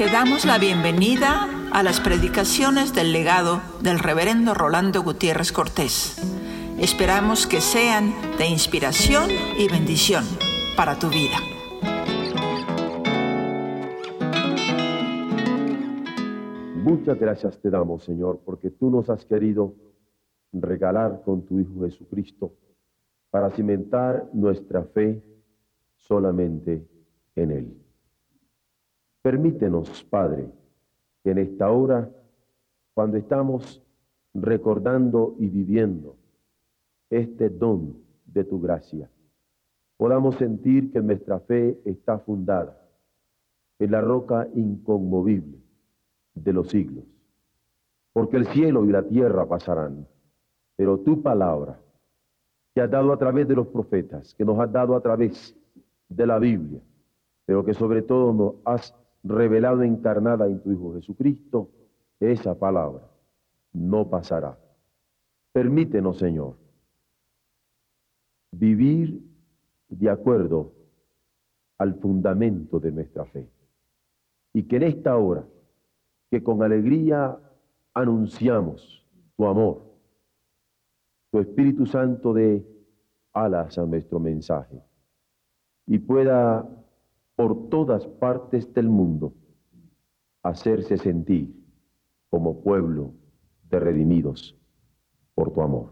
Te damos la bienvenida a las predicaciones del legado del reverendo Rolando Gutiérrez Cortés. Esperamos que sean de inspiración y bendición para tu vida. Muchas gracias te damos, Señor, porque tú nos has querido regalar con tu Hijo Jesucristo para cimentar nuestra fe solamente en Él. Permítenos, Padre, que en esta hora, cuando estamos recordando y viviendo este don de tu gracia, podamos sentir que nuestra fe está fundada en la roca inconmovible de los siglos. Porque el cielo y la tierra pasarán, pero tu palabra, que has dado a través de los profetas, que nos has dado a través de la Biblia, pero que sobre todo nos has revelado encarnada en tu Hijo Jesucristo, esa palabra no pasará. Permítenos, Señor, vivir de acuerdo al fundamento de nuestra fe. Y que en esta hora, que con alegría anunciamos tu amor, tu Espíritu Santo de alas a nuestro mensaje y pueda por todas partes del mundo hacerse sentir como pueblo de redimidos por tu amor.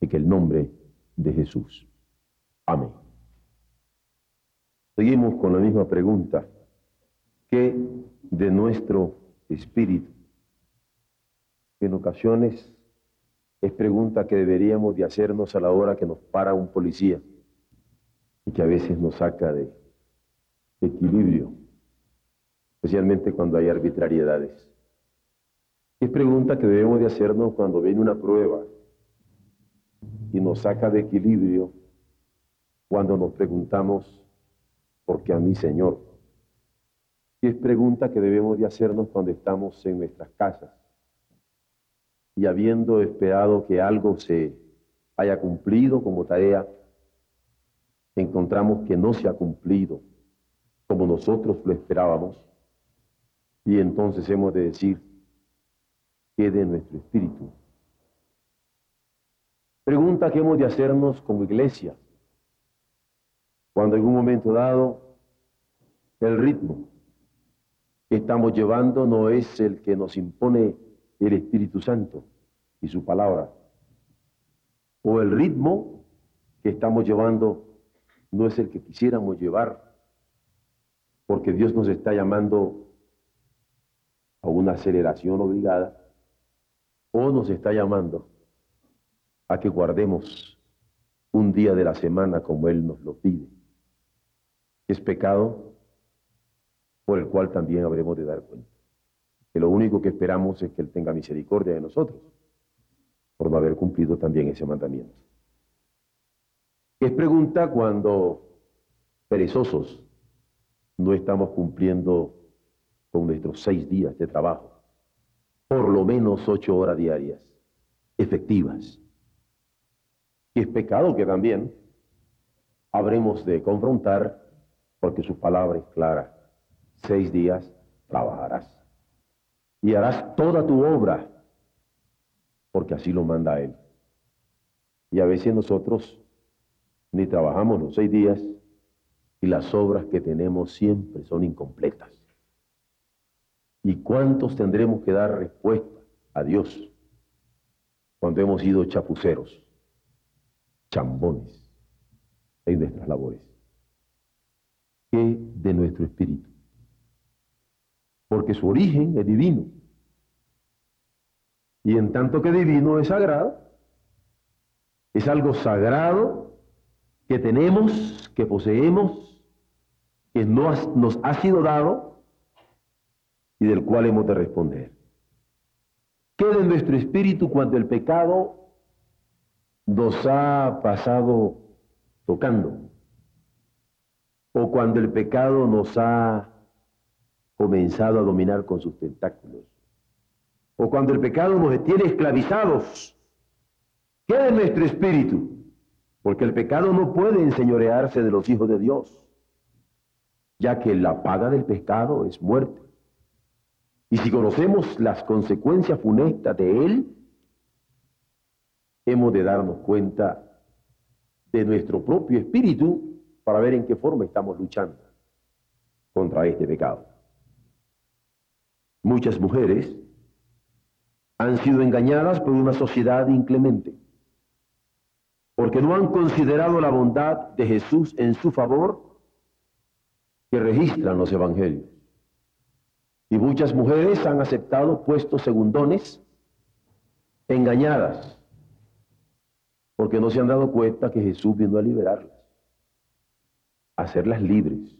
En el nombre de Jesús. Amén. Seguimos con la misma pregunta. ¿Qué de nuestro espíritu? En ocasiones es pregunta que deberíamos de hacernos a la hora que nos para un policía y que a veces nos saca de equilibrio, especialmente cuando hay arbitrariedades. Es pregunta que debemos de hacernos cuando viene una prueba y nos saca de equilibrio cuando nos preguntamos, ¿por qué a mí, Señor? Es pregunta que debemos de hacernos cuando estamos en nuestras casas y habiendo esperado que algo se haya cumplido como tarea, encontramos que no se ha cumplido como nosotros lo esperábamos, y entonces hemos de decir, quede nuestro espíritu. Pregunta que hemos de hacernos como iglesia, cuando en un momento dado el ritmo que estamos llevando no es el que nos impone el Espíritu Santo y su palabra, o el ritmo que estamos llevando no es el que quisiéramos llevar porque Dios nos está llamando a una aceleración obligada o nos está llamando a que guardemos un día de la semana como Él nos lo pide. Es pecado por el cual también habremos de dar cuenta. Que lo único que esperamos es que Él tenga misericordia de nosotros por no haber cumplido también ese mandamiento. Es pregunta cuando perezosos no estamos cumpliendo con nuestros seis días de trabajo, por lo menos ocho horas diarias, efectivas. Y es pecado que también habremos de confrontar, porque su palabra es clara, seis días trabajarás y harás toda tu obra, porque así lo manda Él. Y a veces nosotros ni trabajamos los seis días, y las obras que tenemos siempre son incompletas. ¿Y cuántos tendremos que dar respuesta a Dios cuando hemos sido chapuceros, chambones en nuestras labores? ¿Qué de nuestro espíritu? Porque su origen es divino. Y en tanto que divino es sagrado, es algo sagrado que tenemos, que poseemos que nos ha sido dado y del cual hemos de responder. Queda en nuestro espíritu cuando el pecado nos ha pasado tocando o cuando el pecado nos ha comenzado a dominar con sus tentáculos o cuando el pecado nos tiene esclavizados. Queda en nuestro espíritu, porque el pecado no puede enseñorearse de los hijos de Dios ya que la paga del pecado es muerte, Y si conocemos las consecuencias funestas de él, hemos de darnos cuenta de nuestro propio espíritu para ver en qué forma estamos luchando contra este pecado. Muchas mujeres han sido engañadas por una sociedad inclemente, porque no han considerado la bondad de Jesús en su favor que registran los evangelios. Y muchas mujeres han aceptado puestos segundones engañadas, porque no se han dado cuenta que Jesús vino a liberarlas, a hacerlas libres,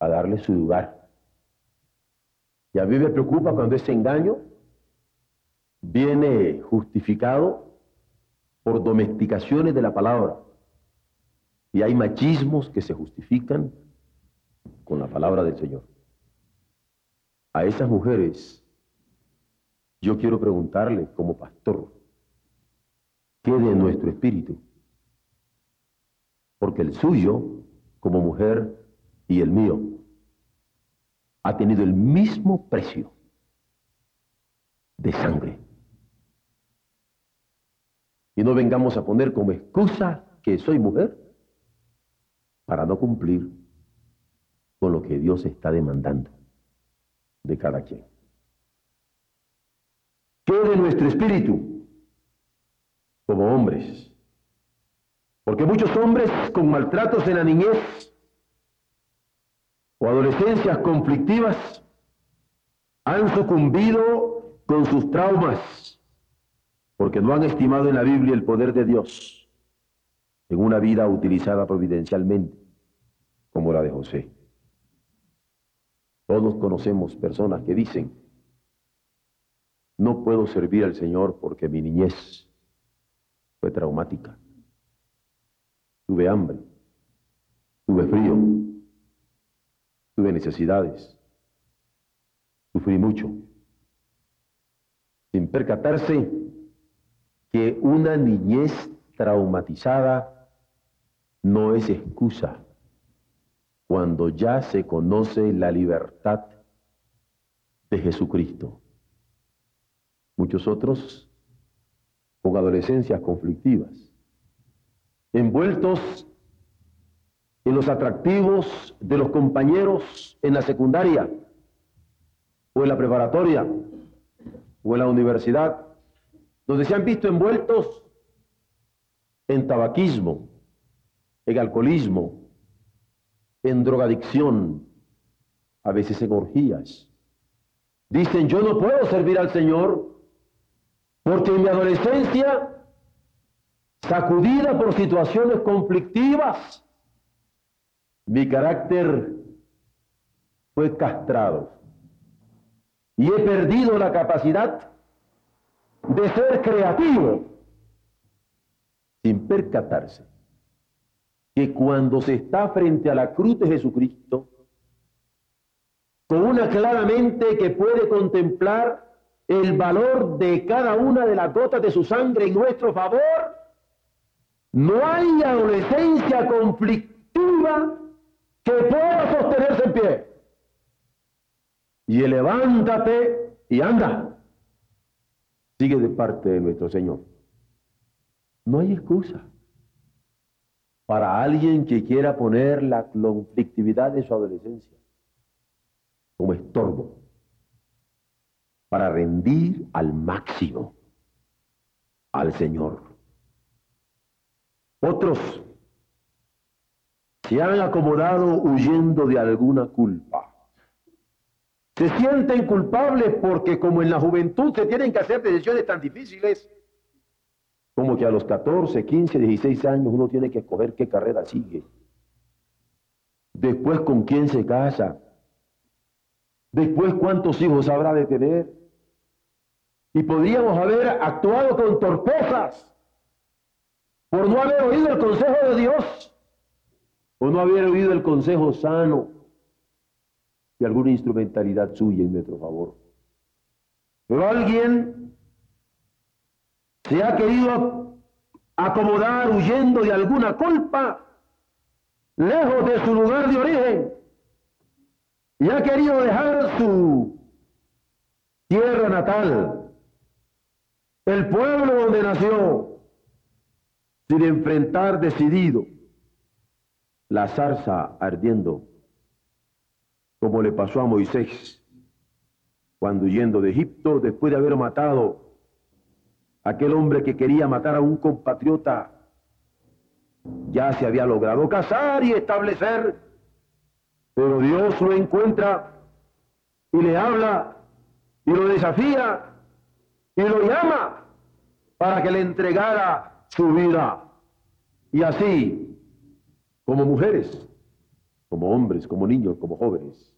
a darles su lugar. Y a mí me preocupa cuando ese engaño viene justificado por domesticaciones de la palabra. Y hay machismos que se justifican con la palabra del Señor. A esas mujeres yo quiero preguntarle como pastor, ¿qué de nuestro espíritu? Porque el suyo, como mujer, y el mío, ha tenido el mismo precio de sangre. Y no vengamos a poner como excusa que soy mujer para no cumplir con lo que Dios está demandando de cada quien. ¿Qué de nuestro espíritu como hombres? Porque muchos hombres con maltratos en la niñez o adolescencias conflictivas han sucumbido con sus traumas porque no han estimado en la Biblia el poder de Dios en una vida utilizada providencialmente, como la de José. Todos conocemos personas que dicen, no puedo servir al Señor porque mi niñez fue traumática. Tuve hambre, tuve frío, tuve necesidades, sufrí mucho. Sin percatarse que una niñez traumatizada no es excusa cuando ya se conoce la libertad de Jesucristo. Muchos otros con adolescencias conflictivas, envueltos en los atractivos de los compañeros en la secundaria o en la preparatoria o en la universidad donde se han visto envueltos en tabaquismo, en alcoholismo, en drogadicción, a veces en orgías. Dicen, yo no puedo servir al Señor porque en mi adolescencia, sacudida por situaciones conflictivas, mi carácter fue castrado y he perdido la capacidad de ser creativo sin percatarse que cuando se está frente a la cruz de Jesucristo, con una claramente que puede contemplar el valor de cada una de las gotas de su sangre en nuestro favor, no hay adolescencia conflictiva que pueda sostenerse en pie. Y levántate y anda sigue de parte de nuestro Señor. No hay excusa para alguien que quiera poner la conflictividad de su adolescencia como estorbo para rendir al máximo al Señor. Otros se han acomodado huyendo de alguna culpa se sienten culpables porque como en la juventud se tienen que hacer decisiones tan difíciles, como que a los 14, 15, 16 años uno tiene que escoger qué carrera sigue. Después con quién se casa. Después cuántos hijos habrá de tener. Y podríamos haber actuado con torpezas por no haber oído el consejo de Dios o no haber oído el consejo sano de alguna instrumentalidad suya en nuestro favor. Pero alguien se ha querido acomodar huyendo de alguna culpa, lejos de su lugar de origen, y ha querido dejar su tierra natal, el pueblo donde nació, sin enfrentar decidido la zarza ardiendo, como le pasó a Moisés cuando huyendo de Egipto, después de haber matado aquel hombre que quería matar a un compatriota, ya se había logrado casar y establecer, pero Dios lo encuentra y le habla y lo desafía y lo llama para que le entregara su vida. Y así, como mujeres, como hombres, como niños, como jóvenes,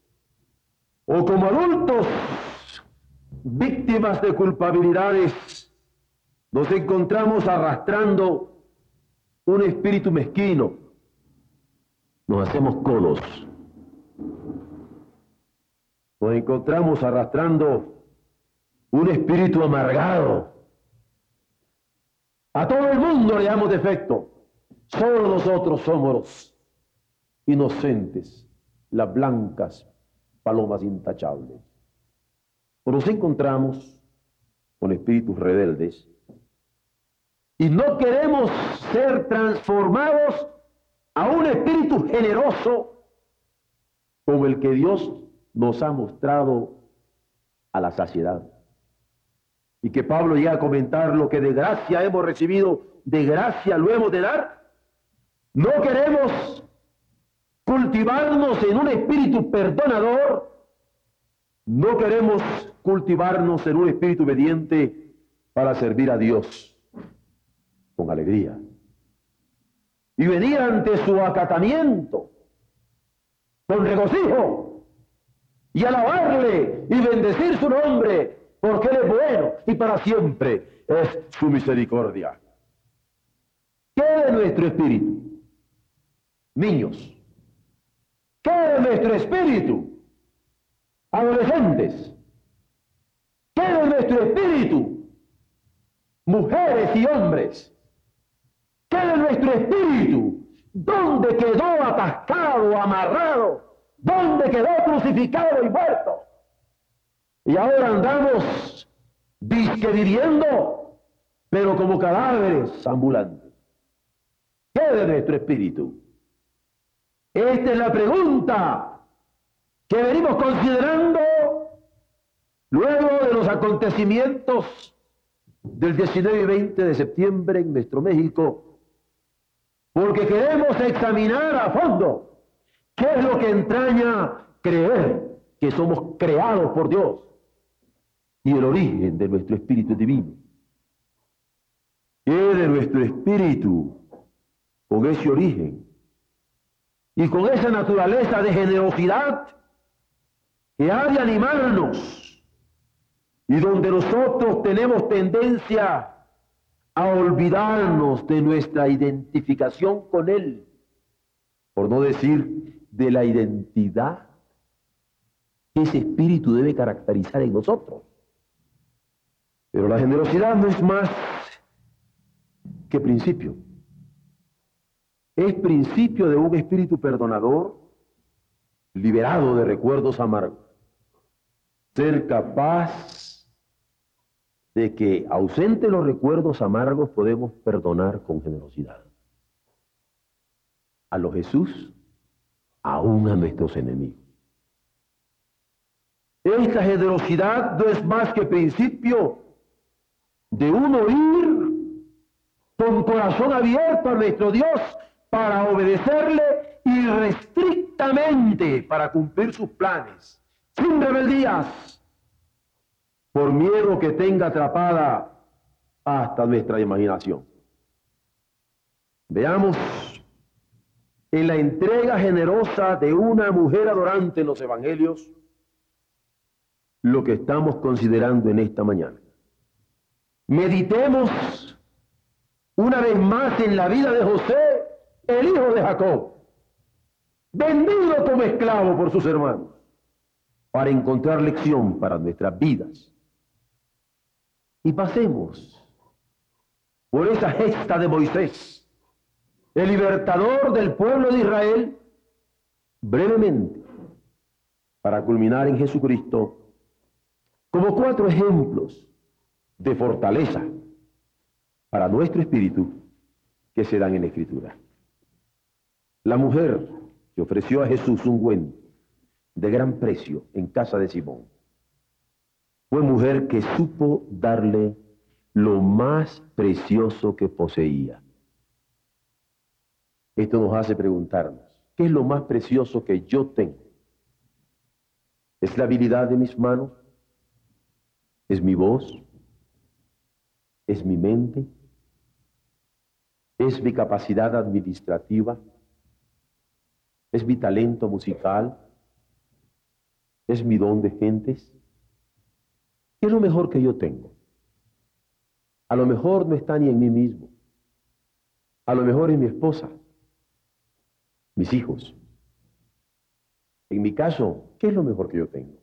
o como adultos, víctimas de culpabilidades, nos encontramos arrastrando un espíritu mezquino. Nos hacemos codos. Nos encontramos arrastrando un espíritu amargado. A todo el mundo le damos defecto. Solo nosotros somos inocentes, las blancas palomas intachables. nos encontramos con espíritus rebeldes y no queremos ser transformados a un espíritu generoso como el que Dios nos ha mostrado a la saciedad. Y que Pablo llega a comentar lo que de gracia hemos recibido, de gracia lo hemos de dar. No queremos cultivarnos en un espíritu perdonador. No queremos cultivarnos en un espíritu obediente para servir a Dios con alegría. Y venir ante su acatamiento con regocijo y alabarle y bendecir su nombre porque Él es bueno y para siempre es su misericordia. ¿Qué de nuestro espíritu? Niños, ¿qué de nuestro espíritu? Adolescentes, ¿qué de nuestro espíritu? Mujeres y hombres, ¿qué de nuestro espíritu? ¿Dónde quedó atascado, amarrado? ¿Dónde quedó crucificado y muerto? Y ahora andamos disque viviendo, pero como cadáveres ambulantes. ¿Qué de nuestro espíritu? Esta es la pregunta que venimos considerando luego de los acontecimientos del 19 y 20 de septiembre en nuestro México, porque queremos examinar a fondo qué es lo que entraña creer que somos creados por Dios y el origen de nuestro espíritu divino. ¿Qué de nuestro espíritu con ese origen y con esa naturaleza de generosidad que ha de animarnos y donde nosotros tenemos tendencia a olvidarnos de nuestra identificación con Él, por no decir de la identidad que ese espíritu debe caracterizar en nosotros. Pero la generosidad no es más que principio. Es principio de un espíritu perdonador, liberado de recuerdos amargos. Ser capaz de que, ausente los recuerdos amargos, podemos perdonar con generosidad. A los Jesús, aún a nuestros enemigos. Esta generosidad no es más que principio de uno ir con corazón abierto a nuestro Dios para obedecerle irrestrictamente para cumplir sus planes, sin rebeldías, por miedo que tenga atrapada hasta nuestra imaginación. Veamos en la entrega generosa de una mujer adorante en los evangelios lo que estamos considerando en esta mañana. Meditemos una vez más en la vida de José, el hijo de Jacob, vendido como esclavo por sus hermanos, para encontrar lección para nuestras vidas. Y pasemos por esa gesta de Moisés, el libertador del pueblo de Israel, brevemente, para culminar en Jesucristo como cuatro ejemplos de fortaleza para nuestro espíritu que se dan en la Escritura. La mujer que ofreció a Jesús un buen de gran precio en casa de Simón fue mujer que supo darle lo más precioso que poseía. Esto nos hace preguntarnos, ¿qué es lo más precioso que yo tengo? ¿Es la habilidad de mis manos? ¿Es mi voz? ¿Es mi mente? ¿Es mi capacidad administrativa? ¿Es mi talento musical? ¿Es mi don de gentes? ¿Qué es lo mejor que yo tengo? A lo mejor no está ni en mí mismo. A lo mejor es mi esposa, mis hijos. En mi caso, ¿qué es lo mejor que yo tengo?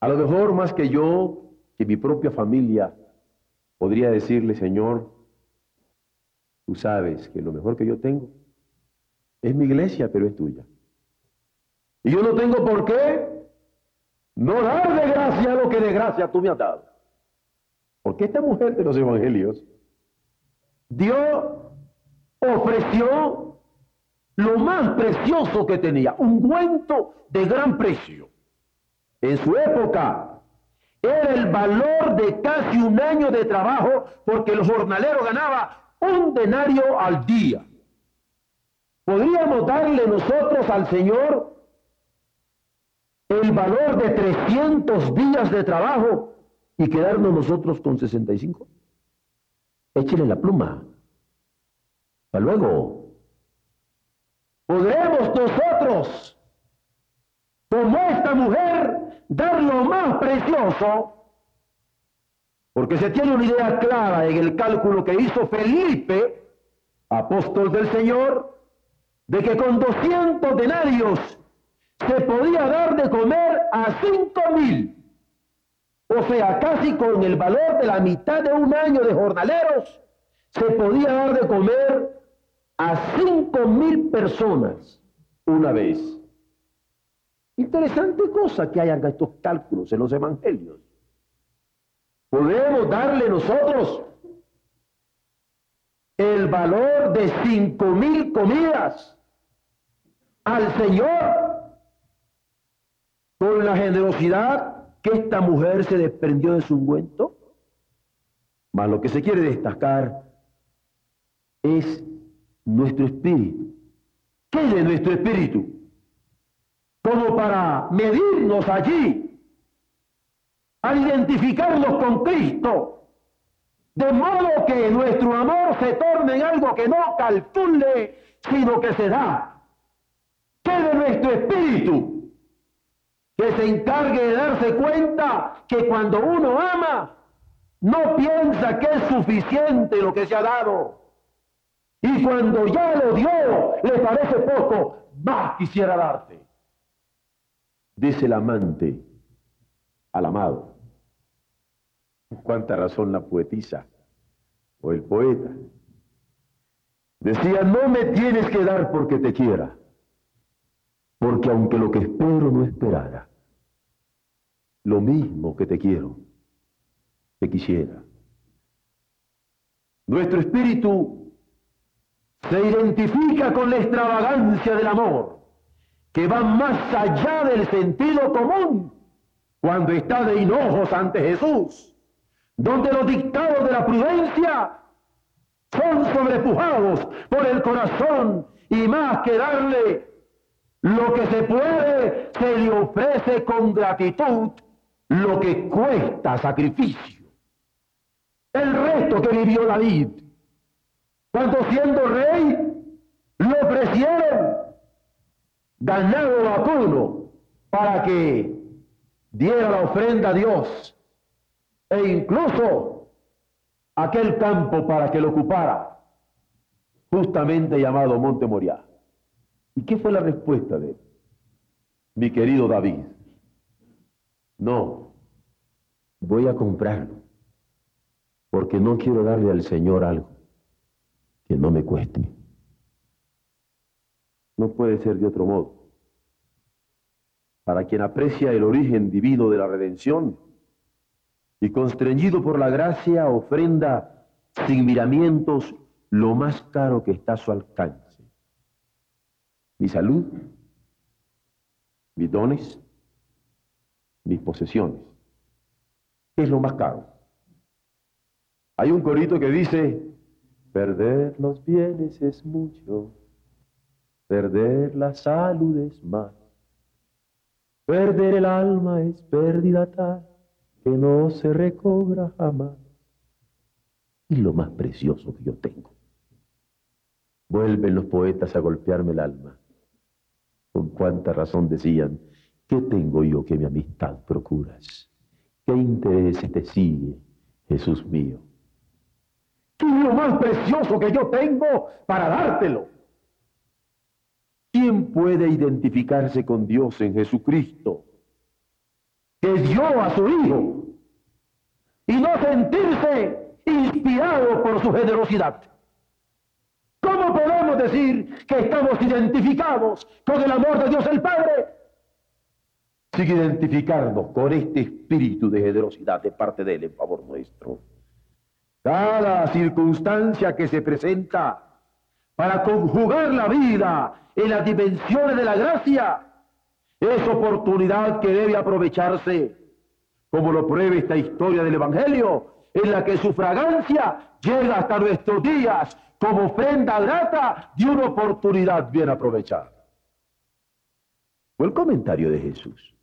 A lo mejor más que yo, que mi propia familia, podría decirle, Señor, Tú sabes que lo mejor que yo tengo es mi iglesia, pero es tuya. Y yo no tengo por qué no dar de gracia lo que de gracia tú me has dado. Porque esta mujer de los evangelios dio, ofreció lo más precioso que tenía, un cuento de gran precio. En su época era el valor de casi un año de trabajo porque el jornalero ganaba un denario al día. ¿Podríamos darle nosotros al Señor el valor de 300 días de trabajo y quedarnos nosotros con 65? Échele la pluma. Para luego. ¿Podremos nosotros, como esta mujer, dar lo más precioso porque se tiene una idea clara en el cálculo que hizo Felipe, apóstol del Señor, de que con 200 denarios se podía dar de comer a cinco mil. O sea, casi con el valor de la mitad de un año de jornaleros, se podía dar de comer a cinco mil personas una vez. Interesante cosa que hayan estos cálculos en los evangelios. Podemos darle nosotros el valor de cinco mil comidas al Señor con la generosidad que esta mujer se desprendió de su ungüento. Mas lo que se quiere destacar es nuestro espíritu. ¿Qué es de nuestro espíritu? Como para medirnos allí al identificarnos con Cristo, de modo que nuestro amor se torne en algo que no calcule, sino que se da. Que de nuestro espíritu, que se encargue de darse cuenta que cuando uno ama, no piensa que es suficiente lo que se ha dado. Y cuando ya lo dio, le parece poco, más quisiera darte. Dice el amante al amado. Cuánta razón la poetisa o el poeta. Decía, no me tienes que dar porque te quiera, porque aunque lo que espero no esperara, lo mismo que te quiero, te quisiera. Nuestro espíritu se identifica con la extravagancia del amor, que va más allá del sentido común cuando está de hinojos ante Jesús donde los dictados de la prudencia son sobrepujados por el corazón y más que darle lo que se puede, se le ofrece con gratitud lo que cuesta sacrificio. El resto que vivió David, cuando siendo rey, lo ofrecieron ganado vacuno para que diera la ofrenda a Dios e incluso aquel campo para que lo ocupara, justamente llamado Monte Moriah. ¿Y qué fue la respuesta de él? Mi querido David, no, voy a comprarlo, porque no quiero darle al Señor algo que no me cueste. No puede ser de otro modo. para quien aprecia el origen divino de la redención y constreñido por la gracia ofrenda sin miramientos lo más caro que está a su alcance. Mi salud, mis dones, mis posesiones. ¿Qué es lo más caro? Hay un corito que dice, perder los bienes es mucho, perder la salud es más, perder el alma es pérdida tal que no se recobra jamás. Y lo más precioso que yo tengo. Vuelven los poetas a golpearme el alma. Con cuánta razón decían, ¿qué tengo yo que mi amistad procuras? ¿Qué interés te sigue, Jesús mío? ¿Qué lo más precioso que yo tengo para dártelo? ¿Quién puede identificarse con Dios en Jesucristo? Que dio a su Hijo y no sentirse inspirado por su generosidad. ¿Cómo podemos decir que estamos identificados con el amor de Dios el Padre? Sin identificarnos con este espíritu de generosidad de parte de Él en favor nuestro. Cada circunstancia que se presenta para conjugar la vida en las dimensiones de la gracia es oportunidad que debe aprovecharse, como lo prueba esta historia del Evangelio, en la que su fragancia llega hasta nuestros días como ofrenda grata de una oportunidad bien aprovechada. Fue el comentario de Jesús.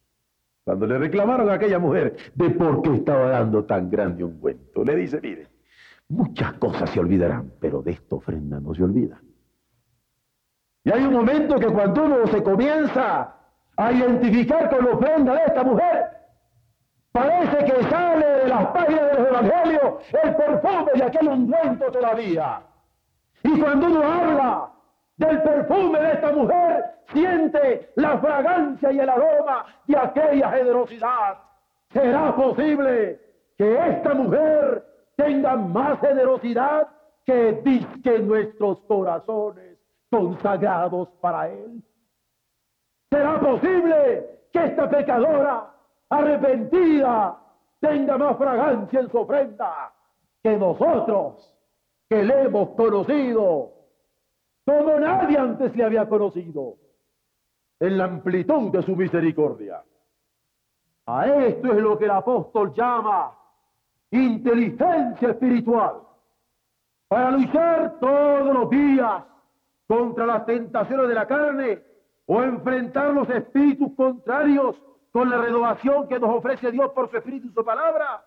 Cuando le reclamaron a aquella mujer de por qué estaba dando tan grande un cuento, le dice, mire, muchas cosas se olvidarán, pero de esta ofrenda no se olvida. Y hay un momento que cuando uno se comienza a identificar con la ofrenda de esta mujer, parece que sale de las páginas de los evangelios el perfume de aquel ungüento todavía. Y cuando uno habla del perfume de esta mujer, siente la fragancia y el aroma de aquella generosidad. ¿Será posible que esta mujer tenga más generosidad que disque nuestros corazones consagrados para Él? ¿Será posible que esta pecadora arrepentida tenga más fragancia en su ofrenda que nosotros que le hemos conocido como nadie antes le había conocido en la amplitud de su misericordia? A esto es lo que el apóstol llama inteligencia espiritual para luchar todos los días contra las tentaciones de la carne o enfrentar los espíritus contrarios con la renovación que nos ofrece Dios por su espíritu y su palabra,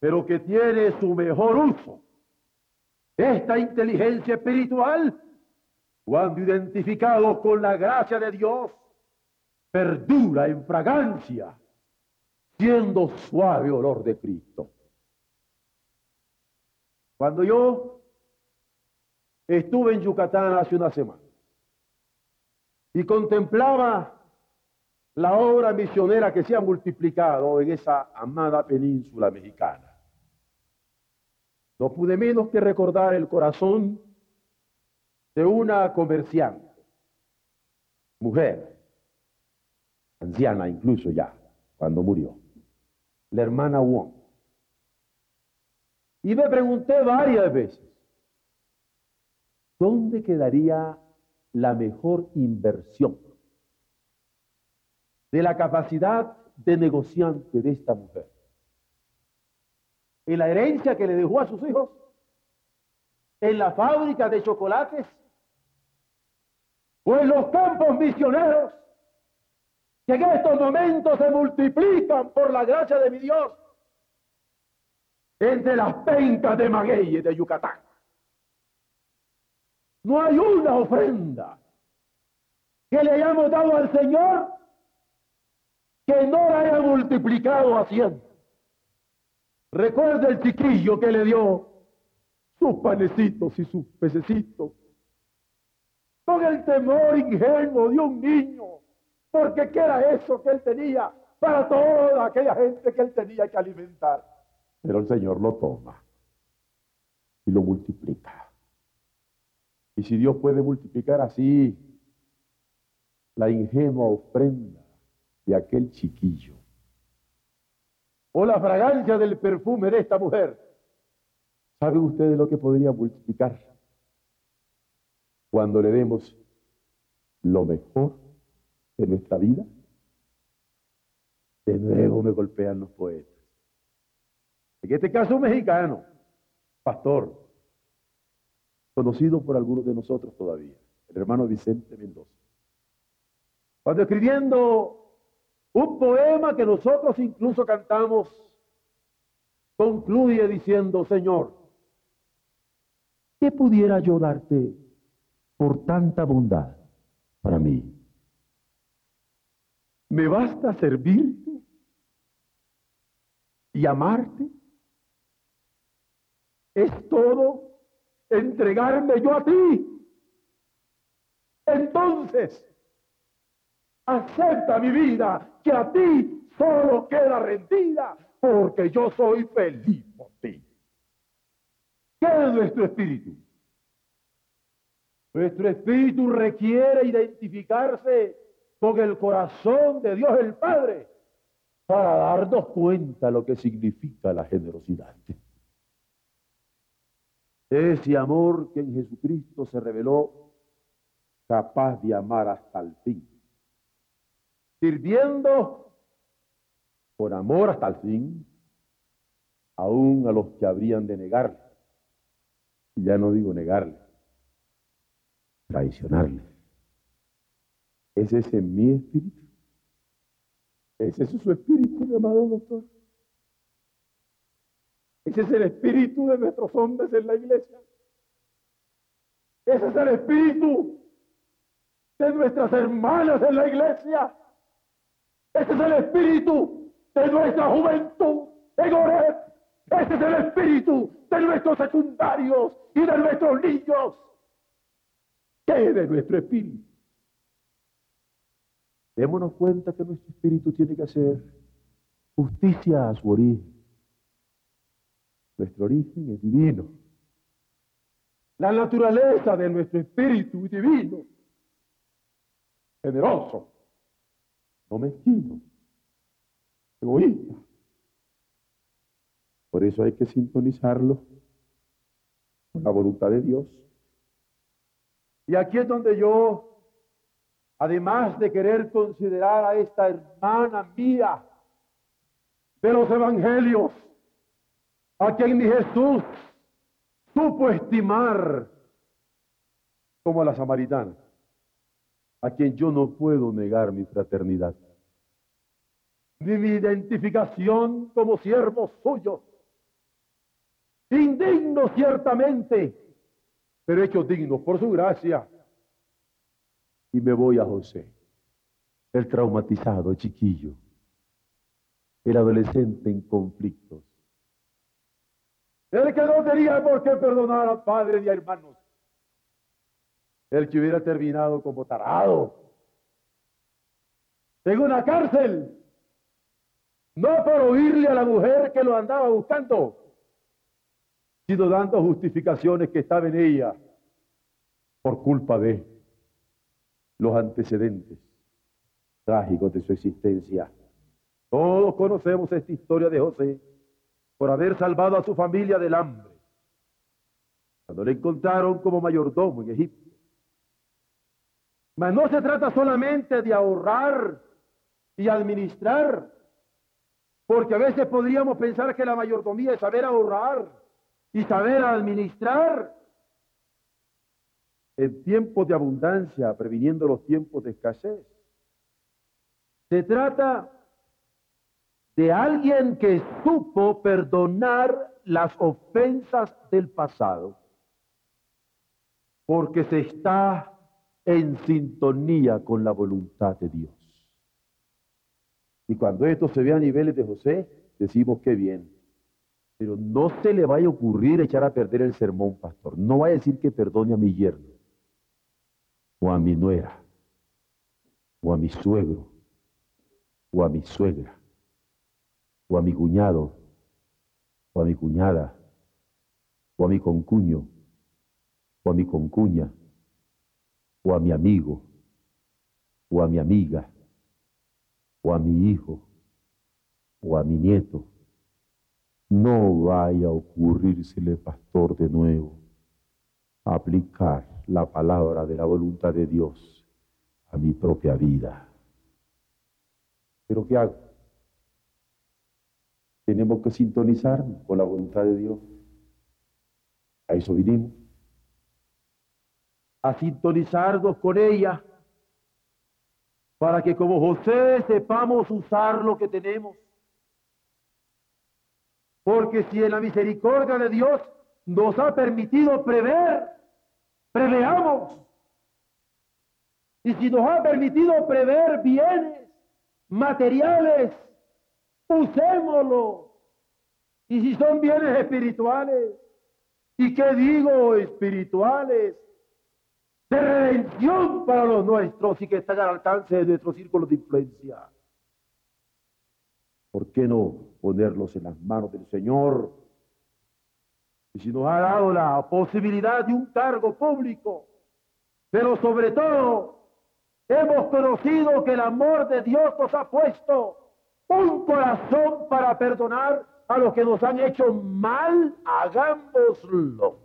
pero que tiene su mejor uso. Esta inteligencia espiritual, cuando identificado con la gracia de Dios, perdura en fragancia, siendo suave olor de Cristo. Cuando yo estuve en Yucatán hace una semana y contemplaba la obra misionera que se ha multiplicado en esa amada península mexicana, no pude menos que recordar el corazón de una comerciante, mujer, anciana incluso ya, cuando murió, la hermana Wong. Y me pregunté varias veces, ¿dónde quedaría la mejor inversión de la capacidad de negociante de esta mujer? ¿En la herencia que le dejó a sus hijos? ¿En la fábrica de chocolates? ¿O en los campos misioneros que en estos momentos se multiplican por la gracia de mi Dios? entre las pencas de maguey de Yucatán. No hay una ofrenda que le hayamos dado al Señor que no la haya multiplicado haciendo. Recuerda el chiquillo que le dio sus panecitos y sus pececitos con el temor ingenuo de un niño, porque ¿qué era eso que él tenía para toda aquella gente que él tenía que alimentar? Pero el Señor lo toma y lo multiplica. Y si Dios puede multiplicar así la ingenua ofrenda de aquel chiquillo o la fragancia del perfume de esta mujer, ¿saben ustedes lo que podría multiplicar? Cuando le demos lo mejor de nuestra vida. De nuevo me golpean los poetas. En este caso un mexicano, pastor, conocido por algunos de nosotros todavía, el hermano Vicente Mendoza. Cuando escribiendo un poema que nosotros incluso cantamos, concluye diciendo, Señor, ¿qué pudiera yo darte por tanta bondad para mí? ¿Me basta servirte y amarte? ¿Es todo entregarme yo a ti? Entonces, acepta mi vida, que a ti solo queda rendida, porque yo soy feliz por ti. ¿Qué es nuestro espíritu? Nuestro espíritu requiere identificarse con el corazón de Dios el Padre para darnos cuenta lo que significa la generosidad. Ese amor que en Jesucristo se reveló capaz de amar hasta el fin, sirviendo por amor hasta el fin, aún a los que habrían de negarle. Y ya no digo negarle, traicionarle. ¿Es ese mi espíritu? ¿Es ese su espíritu, mi amado doctor? Ese es el espíritu de nuestros hombres en la iglesia. Ese es el espíritu de nuestras hermanas en la iglesia. Ese es el espíritu de nuestra juventud en Ored. Ese es el espíritu de nuestros secundarios y de nuestros niños. ¿Qué es de nuestro espíritu? Démonos cuenta que nuestro espíritu tiene que hacer justicia a su origen. Nuestro origen es divino. La naturaleza de nuestro espíritu es divino. Generoso, no mezquino, egoísta. Por eso hay que sintonizarlo con la voluntad de Dios. Y aquí es donde yo además de querer considerar a esta hermana mía de los evangelios, a quien mi Jesús supo estimar como a la samaritana, a quien yo no puedo negar mi fraternidad, ni mi identificación como siervo suyo, indigno ciertamente, pero hecho digno por su gracia. Y me voy a José, el traumatizado chiquillo, el adolescente en conflictos, el que no tenía por qué perdonar a padres y a hermanos, el que hubiera terminado como tarado. En una cárcel, no por oírle a la mujer que lo andaba buscando, sino dando justificaciones que estaba en ella por culpa de los antecedentes trágicos de su existencia. Todos conocemos esta historia de José por haber salvado a su familia del hambre. Cuando le encontraron como mayordomo en Egipto. Mas no se trata solamente de ahorrar y administrar, porque a veces podríamos pensar que la mayordomía es saber ahorrar y saber administrar en tiempos de abundancia, previniendo los tiempos de escasez. Se trata de alguien que supo perdonar las ofensas del pasado, porque se está en sintonía con la voluntad de Dios. Y cuando esto se ve a niveles de José, decimos que bien. Pero no se le vaya a ocurrir echar a perder el sermón, pastor. No va a decir que perdone a mi yerno o a mi nuera, o a mi suegro, o a mi suegra, o a mi cuñado, o a mi cuñada, o a mi concuño, o a mi concuña, o a mi amigo, o a mi amiga, o a mi hijo o a mi nieto, no vaya a ocurrírsele, pastor, de nuevo, aplicar la palabra de la voluntad de Dios a mi propia vida. Pero ¿qué hago? Tenemos que sintonizarnos con la voluntad de Dios. A eso vinimos. A sintonizarnos con ella para que como José sepamos usar lo que tenemos. Porque si en la misericordia de Dios nos ha permitido prever, preveamos. Y si nos ha permitido prever bienes materiales, usémoslo. Y si son bienes espirituales, ¿y qué digo espirituales? De redención para los nuestros y que están al alcance de nuestro círculo de influencia. ¿Por qué no ponerlos en las manos del Señor? Y si nos ha dado la posibilidad de un cargo público, pero sobre todo hemos conocido que el amor de Dios nos ha puesto un corazón para perdonar a los que nos han hecho mal, hagámoslo.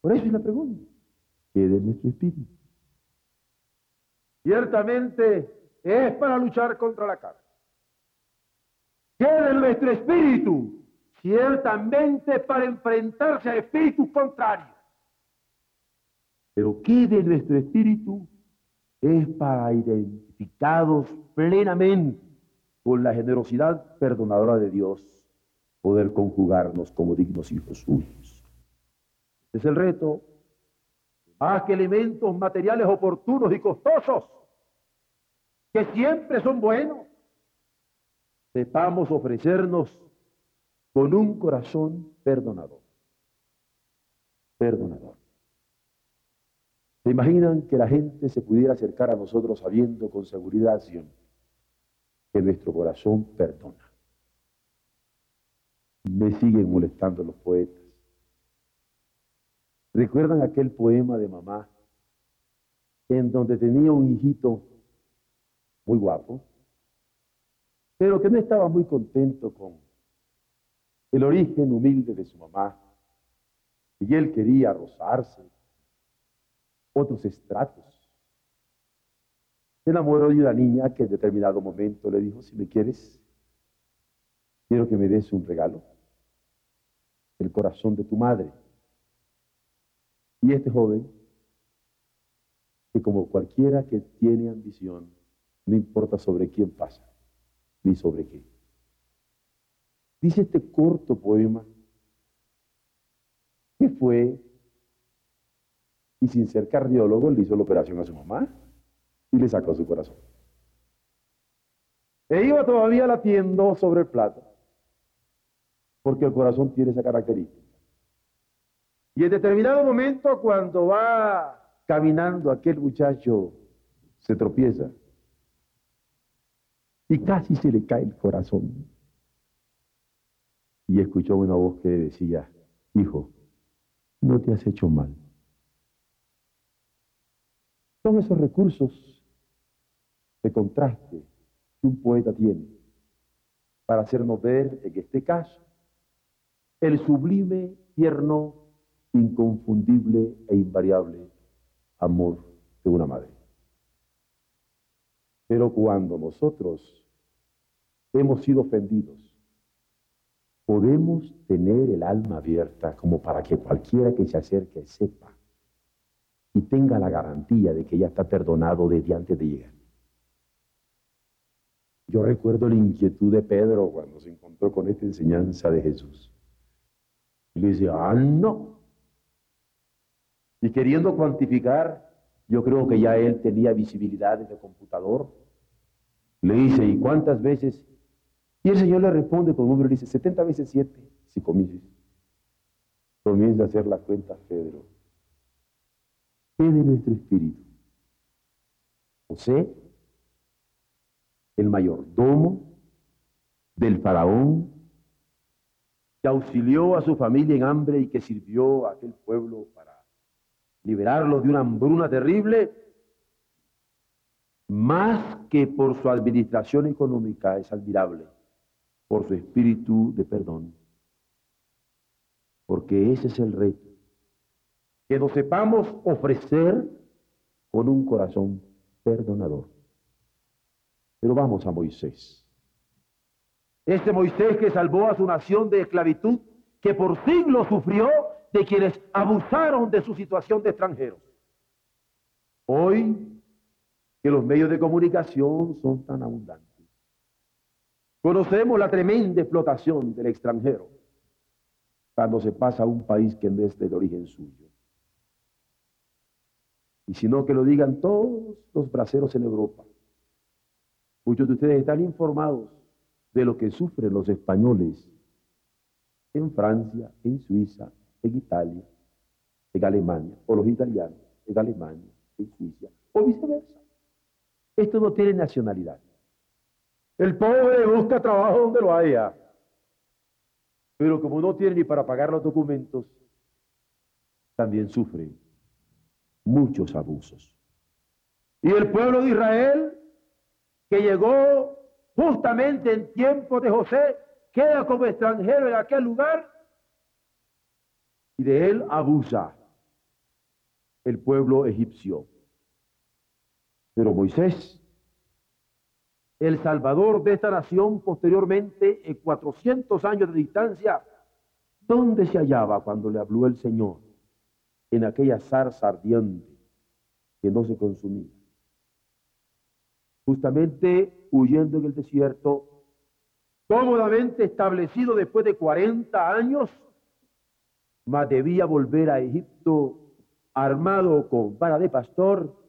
Por eso es la pregunta, ¿qué de nuestro espíritu? Ciertamente es para luchar contra la carne. ¿Qué de nuestro espíritu? Ciertamente para enfrentarse a espíritus contrarios. Pero ¿qué de nuestro espíritu? Es para identificados plenamente con la generosidad perdonadora de Dios, poder conjugarnos como dignos hijos suyos. Es el reto, más que elementos materiales oportunos y costosos, que siempre son buenos, sepamos ofrecernos con un corazón perdonador. Perdonador. ¿Se imaginan que la gente se pudiera acercar a nosotros sabiendo con seguridad que nuestro corazón perdona? Me siguen molestando los poetas. ¿Recuerdan aquel poema de mamá en donde tenía un hijito muy guapo, pero que no estaba muy contento con el origen humilde de su mamá? Y él quería rozarse otros estratos. Se enamoró de una niña que en determinado momento le dijo, si me quieres, quiero que me des un regalo, el corazón de tu madre. Y este joven, que como cualquiera que tiene ambición, no importa sobre quién pasa, ni sobre qué. Dice este corto poema que fue y sin ser cardiólogo le hizo la operación a su mamá y le sacó su corazón. E iba todavía latiendo sobre el plato, porque el corazón tiene esa característica. Y en determinado momento, cuando va caminando aquel muchacho, se tropieza y casi se le cae el corazón. Y escuchó una voz que decía, hijo, no te has hecho mal. Son esos recursos de contraste que un poeta tiene para hacernos ver, en este caso, el sublime, tierno, inconfundible e invariable amor de una madre. Pero cuando nosotros hemos sido ofendidos, podemos tener el alma abierta como para que cualquiera que se acerque sepa y tenga la garantía de que ya está perdonado desde antes de llegar. Yo recuerdo la inquietud de Pedro cuando se encontró con esta enseñanza de Jesús. Y le dice, ah, no. Y queriendo cuantificar, yo creo que ya él tenía visibilidad de computador. Le dice, ¿y cuántas veces? Y el Señor le responde con un número, dice, 70 veces 7, si. Comienza a hacer la cuenta, Pedro ¿Qué de nuestro espíritu? José, el mayordomo del faraón, que auxilió a su familia en hambre y que sirvió a aquel pueblo para liberarlo de una hambruna terrible, más que por su administración económica, es admirable por su espíritu de perdón. Porque ese es el reto. Que nos sepamos ofrecer con un corazón perdonador. Pero vamos a Moisés. Este Moisés que salvó a su nación de esclavitud, que por siglos sufrió de quienes abusaron de su situación de extranjeros. Hoy que los medios de comunicación son tan abundantes. Conocemos la tremenda explotación del extranjero cuando se pasa a un país que no es de origen suyo. Y si no, que lo digan todos los braceros en Europa. Muchos de ustedes están informados de lo que sufren los españoles en Francia, en Suiza, en Italia, en Alemania, o los italianos en Alemania, en Suiza, o viceversa. Esto no tiene nacionalidad. El pobre busca trabajo donde lo haya. Pero como no tiene ni para pagar los documentos, también sufre muchos abusos. Y el pueblo de Israel, que llegó justamente en tiempo de José, queda como extranjero en aquel lugar y de él abusa el pueblo egipcio. Pero Moisés, el salvador de esta nación posteriormente en 400 años de distancia, ¿dónde se hallaba cuando le habló el Señor? En aquella zarza ardiente que no se consumía. Justamente huyendo en el desierto, cómodamente establecido después de 40 años, mas debía volver a Egipto armado con vara de pastor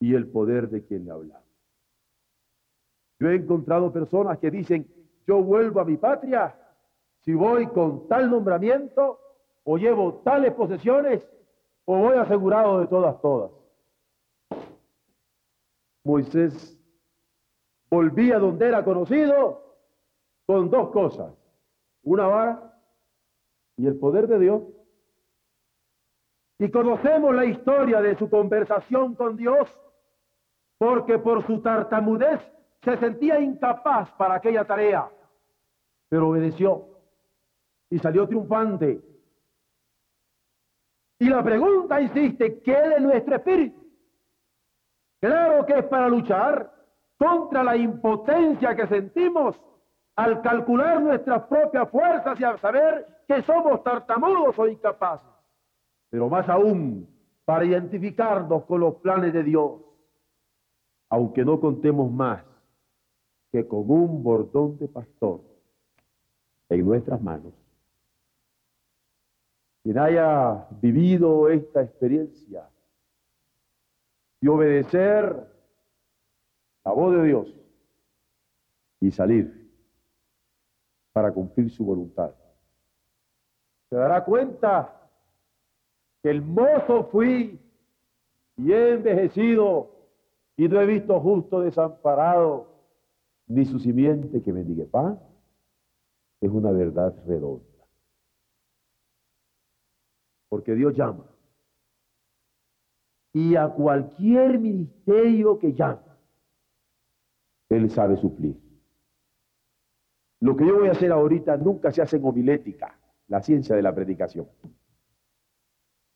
y el poder de quien le habla. Yo he encontrado personas que dicen, yo vuelvo a mi patria si voy con tal nombramiento o llevo tales posesiones o voy asegurado de todas, todas. Moisés volvía donde era conocido con dos cosas, una vara y el poder de Dios. Y conocemos la historia de su conversación con Dios porque por su tartamudez se sentía incapaz para aquella tarea, pero obedeció y salió triunfante. Y la pregunta insiste, ¿qué de nuestro espíritu? Claro que es para luchar contra la impotencia que sentimos al calcular nuestras propias fuerzas y al saber que somos tartamudos o incapaces. Pero más aún, para identificarnos con los planes de Dios aunque no contemos más que con un bordón de pastor en nuestras manos. Quien haya vivido esta experiencia y obedecer la voz de Dios y salir para cumplir su voluntad, se dará cuenta que el mozo fui y he envejecido y no he visto justo desamparado, ni su simiente que bendiga pan. Es una verdad redonda. Porque Dios llama. Y a cualquier ministerio que llame, Él sabe suplir. Lo que yo voy a hacer ahorita nunca se hace en homilética, la ciencia de la predicación.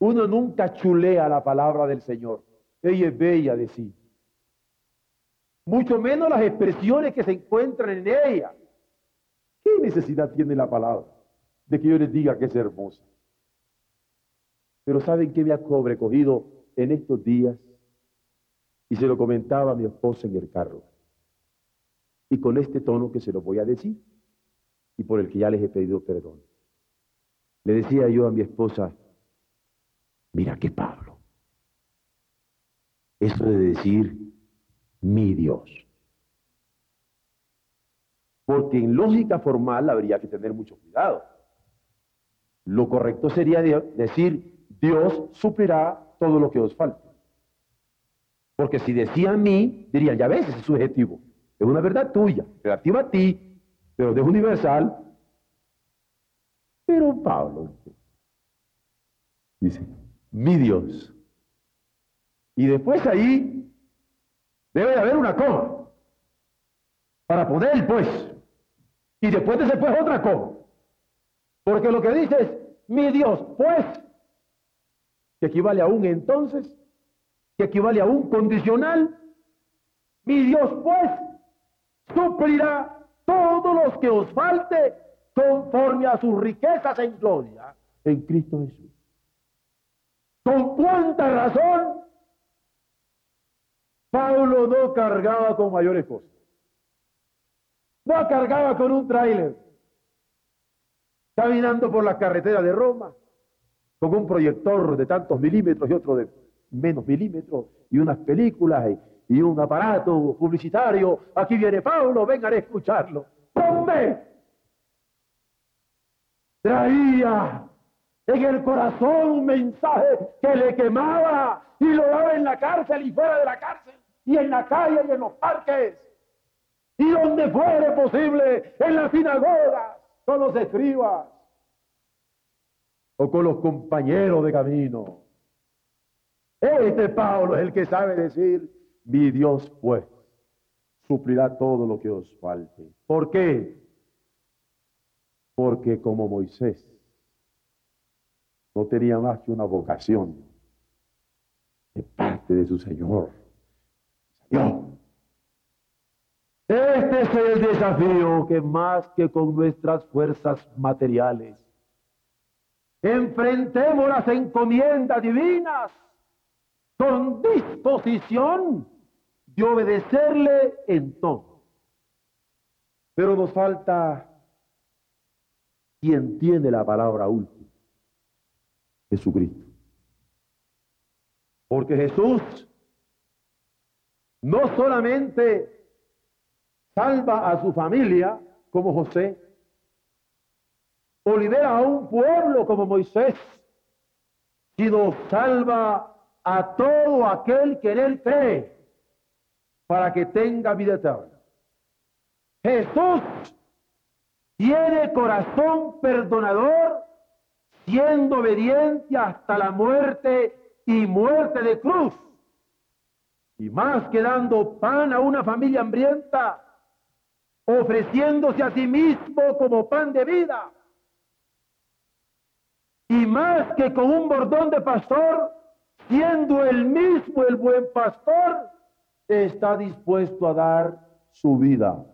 Uno nunca chulea la palabra del Señor. Ella es bella de sí mucho menos las expresiones que se encuentran en ella. ¿Qué necesidad tiene la palabra de que yo les diga que es hermosa? Pero ¿saben qué me ha sobrecogido en estos días? Y se lo comentaba a mi esposa en el carro. Y con este tono que se lo voy a decir y por el que ya les he pedido perdón. Le decía yo a mi esposa, mira que Pablo, eso de decir mi Dios. Porque en lógica formal habría que tener mucho cuidado. Lo correcto sería decir, Dios suplirá todo lo que os falte. Porque si decía a mí, dirían, ya ves, es subjetivo. Es una verdad tuya, relativa a ti, pero es universal. Pero Pablo dice, mi Dios. Y después ahí Debe de haber una coma. Para poder pues. Y después de ese pues otra coma. Porque lo que dice es, mi Dios, pues, que equivale a un entonces, que equivale a un condicional, mi Dios, pues, suplirá todos los que os falte conforme a sus riquezas en gloria en Cristo Jesús. ¿Con cuánta razón Pablo no cargaba con mayores cosas? No cargaba con un tráiler, caminando por la carretera de Roma, con un proyector de tantos milímetros y otro de menos milímetros, y unas películas y, un aparato publicitario. Aquí viene Pablo, vengan a escucharlo. ¿Dónde? Traía en el corazón un mensaje que le quemaba y lo daba en la cárcel y fuera de la cárcel, y en la calle y en los parques, y donde fuere posible, en la sinagoga, con los escribas o con los compañeros de camino. Este Pablo es el que sabe decir, mi Dios pues suplirá todo lo que os falte. ¿Por qué? Porque como Moisés no tenía más que una vocación de parte de su Señor. Es el desafío que más que con nuestras fuerzas materiales enfrentemos las encomiendas divinas con disposición de obedecerle en todo. Pero nos falta quien tiene la palabra última, Jesucristo. Porque Jesús no solamente salva a su familia como José, o libera a un pueblo como Moisés, sino salva a todo aquel que en él cree para que tenga vida eterna. Jesús tiene corazón perdonador, siendo obediente hasta la muerte y muerte de cruz. Y más que dando pan a una familia hambrienta, ofreciéndose a sí mismo como pan de vida. Y más que con un bordón de pastor, siendo el mismo el buen pastor, está dispuesto a dar su vida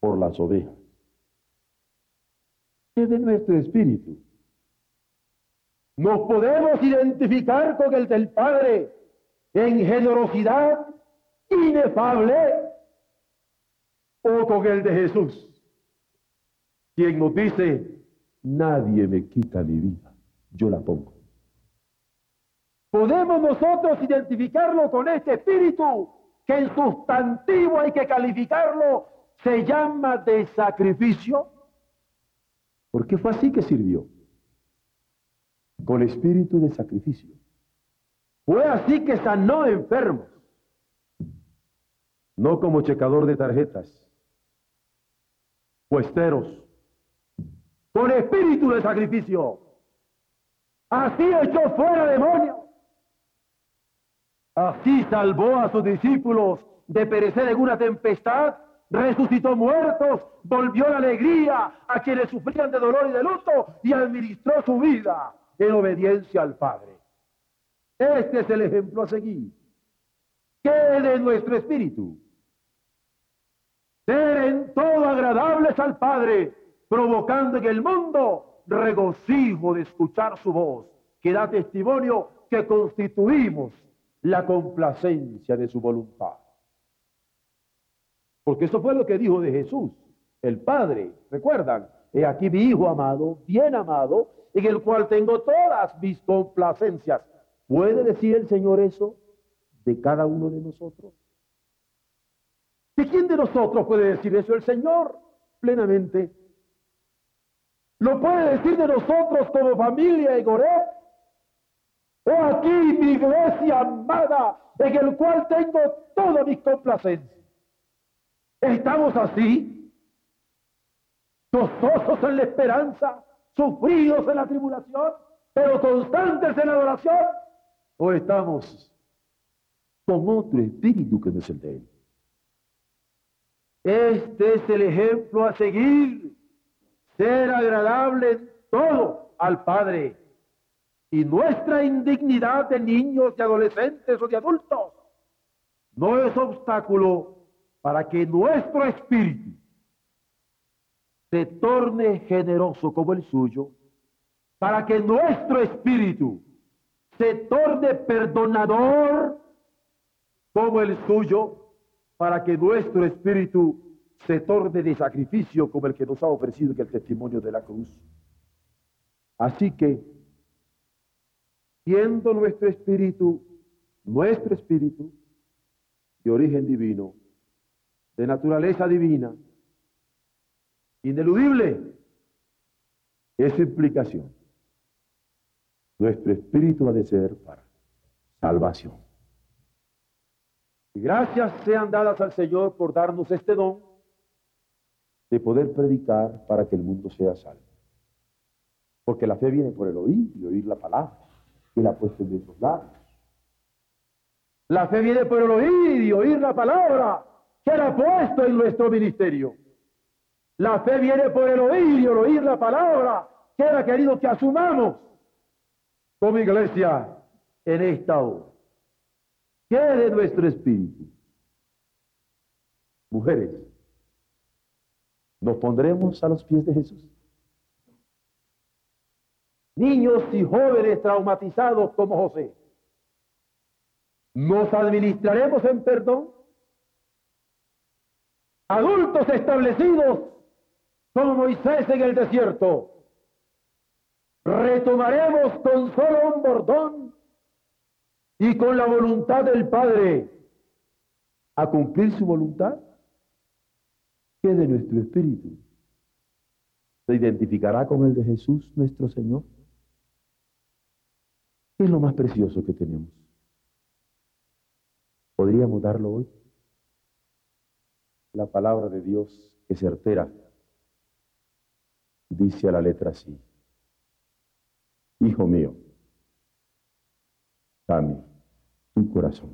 por las ovejas. Es de nuestro espíritu. Nos podemos identificar con el del Padre en generosidad inefable con el de Jesús, quien nos dice, nadie me quita mi vida, yo la pongo. Podemos nosotros identificarlo con este espíritu que en sustantivo hay que calificarlo, se llama de sacrificio. Porque fue así que sirvió, con espíritu de sacrificio. Fue así que sanó enfermos, no como checador de tarjetas, puesteros, con espíritu de sacrificio. Así echó fuera demonios. Así salvó a sus discípulos de perecer en una tempestad, resucitó muertos, volvió la alegría a quienes sufrían de dolor y de luto y administró su vida en obediencia al Padre. Este es el ejemplo a seguir. ¿Qué de nuestro espíritu? Ser en todo agradables al Padre, provocando en el mundo regocijo de escuchar su voz, que da testimonio que constituimos la complacencia de su voluntad. Porque eso fue lo que dijo de Jesús, el Padre. ¿Recuerdan? He aquí mi Hijo amado, bien amado, en el cual tengo todas mis complacencias. ¿Puede decir el Señor eso de cada uno de nosotros? ¿De quién de nosotros puede decir eso? El Señor, plenamente. ¿Lo puede decir de nosotros como familia de Goret? He aquí mi iglesia amada, en el cual tengo toda mi complacencia. Estamos así, gozosos en la esperanza, sufridos en la tribulación, pero constantes en la adoración. O estamos con otro espíritu que no es el de él. Este es el ejemplo a seguir, ser agradable en todo al Padre. Y nuestra indignidad de niños, de adolescentes o de adultos no es obstáculo para que nuestro espíritu se torne generoso como el suyo, para que nuestro espíritu se torne perdonador como el suyo, para que nuestro espíritu se torne de sacrificio como el que nos ha ofrecido en el testimonio de la cruz. Así que, siendo nuestro espíritu, nuestro espíritu, de origen divino, de naturaleza divina, ineludible, es implicación. Nuestro espíritu ha de ser para salvación. Y gracias sean dadas al Señor por darnos este don de poder predicar para que el mundo sea salvo. Porque la fe viene por el oír y oír la palabra. Y la ha puesto en nuestros labios. La fe viene por el oír y oír la palabra que era puesto en nuestro ministerio. La fe viene por el oír y el oír la palabra que era querido que asumamos como iglesia en esta hora. ¿Qué de nuestro espíritu? Mujeres, nos pondremos a los pies de Jesús. Niños y jóvenes traumatizados como José, nos administraremos en perdón. Adultos establecidos como Moisés en el desierto, retomaremos con solo un bordón y con la voluntad del Padre a cumplir su voluntad que de nuestro espíritu se identificará con el de Jesús nuestro Señor. ¿Qué es lo más precioso que tenemos? ¿Podríamos darlo hoy? La palabra de Dios que certera dice a la letra así. Hijo mío, dame tu corazón.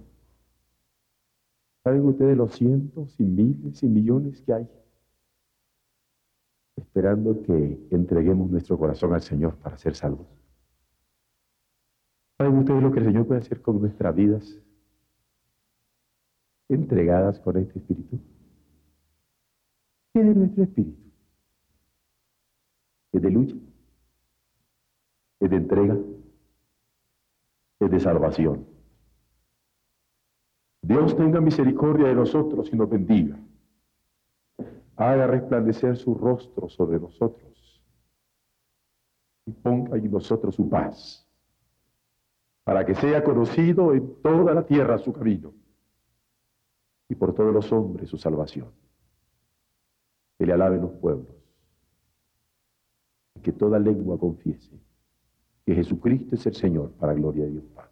¿Saben ustedes los cientos y miles y millones que hay? Esperando que entreguemos nuestro corazón al Señor para ser salvos. ¿Saben ustedes lo que el Señor puede hacer con nuestras vidas entregadas con este Espíritu? ¿Qué es nuestro Espíritu? Es de lucha, es de entrega, es de salvación. Dios tenga misericordia de nosotros y nos bendiga. Haga resplandecer su rostro sobre nosotros y ponga en nosotros su paz, para que sea conocido en toda la tierra su camino y por todos los hombres su salvación. Que le alaben los pueblos y que toda lengua confiese que Jesucristo es el Señor para gloria de Dios Padre.